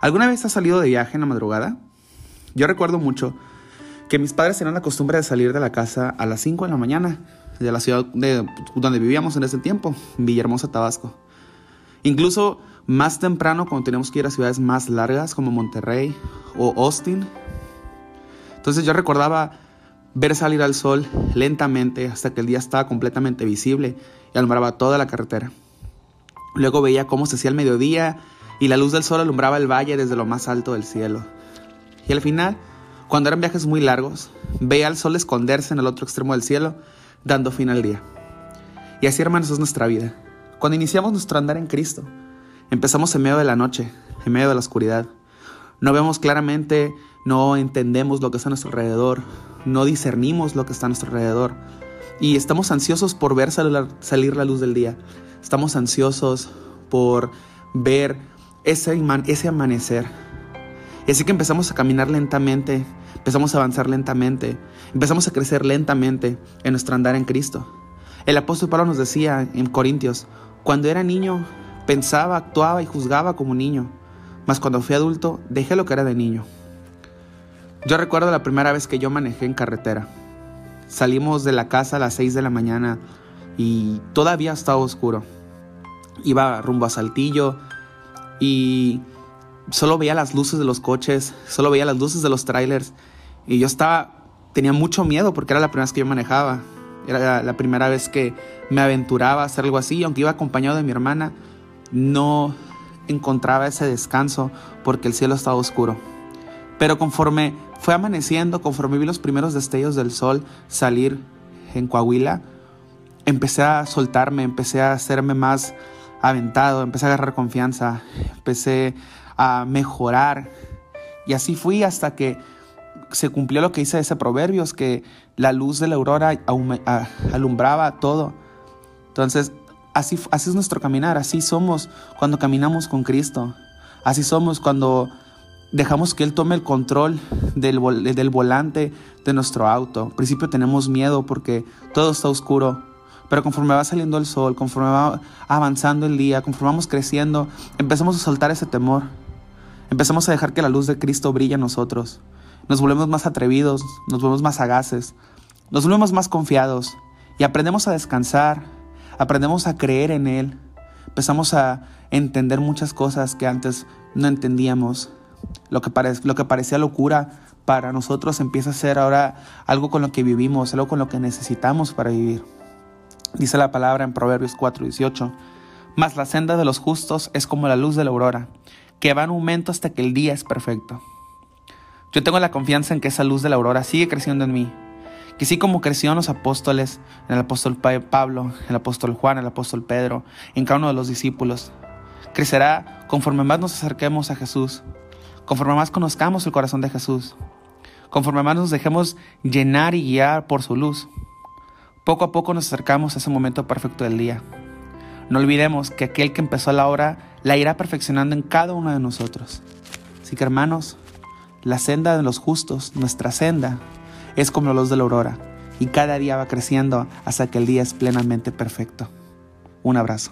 ¿Alguna vez has salido de viaje en la madrugada? Yo recuerdo mucho que mis padres tenían la costumbre de salir de la casa a las 5 de la mañana de la ciudad de, donde vivíamos en ese tiempo, Villahermosa, Tabasco. Incluso más temprano cuando teníamos que ir a ciudades más largas como Monterrey o Austin. Entonces yo recordaba ver salir al sol lentamente hasta que el día estaba completamente visible y alumbraba toda la carretera. Luego veía cómo se hacía el mediodía y la luz del sol alumbraba el valle desde lo más alto del cielo. Y al final, cuando eran viajes muy largos, veía al sol esconderse en el otro extremo del cielo, dando fin al día. Y así, hermanos, es nuestra vida. Cuando iniciamos nuestro andar en Cristo, empezamos en medio de la noche, en medio de la oscuridad. No vemos claramente, no entendemos lo que está a nuestro alrededor, no discernimos lo que está a nuestro alrededor. Y estamos ansiosos por ver salir la luz del día. Estamos ansiosos por ver ese, ese amanecer. Y así que empezamos a caminar lentamente, empezamos a avanzar lentamente, empezamos a crecer lentamente en nuestro andar en Cristo. El apóstol Pablo nos decía en Corintios, cuando era niño pensaba, actuaba y juzgaba como niño, mas cuando fui adulto dejé lo que era de niño. Yo recuerdo la primera vez que yo manejé en carretera. Salimos de la casa a las 6 de la mañana y todavía estaba oscuro. Iba rumbo a Saltillo, y solo veía las luces de los coches, solo veía las luces de los trailers y yo estaba, tenía mucho miedo porque era la primera vez que yo manejaba, era la primera vez que me aventuraba a hacer algo así, aunque iba acompañado de mi hermana, no encontraba ese descanso porque el cielo estaba oscuro. Pero conforme fue amaneciendo, conforme vi los primeros destellos del sol salir en Coahuila, empecé a soltarme, empecé a hacerme más aventado, empecé a agarrar confianza, empecé a mejorar. Y así fui hasta que se cumplió lo que dice ese proverbio, es que la luz de la aurora alumbraba todo. Entonces, así, así es nuestro caminar, así somos cuando caminamos con Cristo. Así somos cuando dejamos que Él tome el control del, del volante de nuestro auto. Al principio tenemos miedo porque todo está oscuro, pero conforme va saliendo el sol, conforme va avanzando el día, conforme vamos creciendo, empezamos a soltar ese temor. Empezamos a dejar que la luz de Cristo brille en nosotros. Nos volvemos más atrevidos, nos volvemos más sagaces, nos volvemos más confiados y aprendemos a descansar, aprendemos a creer en Él. Empezamos a entender muchas cosas que antes no entendíamos. Lo que, lo que parecía locura para nosotros empieza a ser ahora algo con lo que vivimos, algo con lo que necesitamos para vivir. Dice la palabra en Proverbios 4:18, mas la senda de los justos es como la luz de la aurora, que va en aumento hasta que el día es perfecto. Yo tengo la confianza en que esa luz de la aurora sigue creciendo en mí, que sí como creció en los apóstoles, en el apóstol Pablo, el apóstol Juan, el apóstol Pedro, en cada uno de los discípulos, crecerá conforme más nos acerquemos a Jesús, conforme más conozcamos el corazón de Jesús, conforme más nos dejemos llenar y guiar por su luz. Poco a poco nos acercamos a ese momento perfecto del día. No olvidemos que aquel que empezó la obra la irá perfeccionando en cada uno de nosotros. Así que hermanos, la senda de los justos, nuestra senda, es como la luz de la aurora y cada día va creciendo hasta que el día es plenamente perfecto. Un abrazo.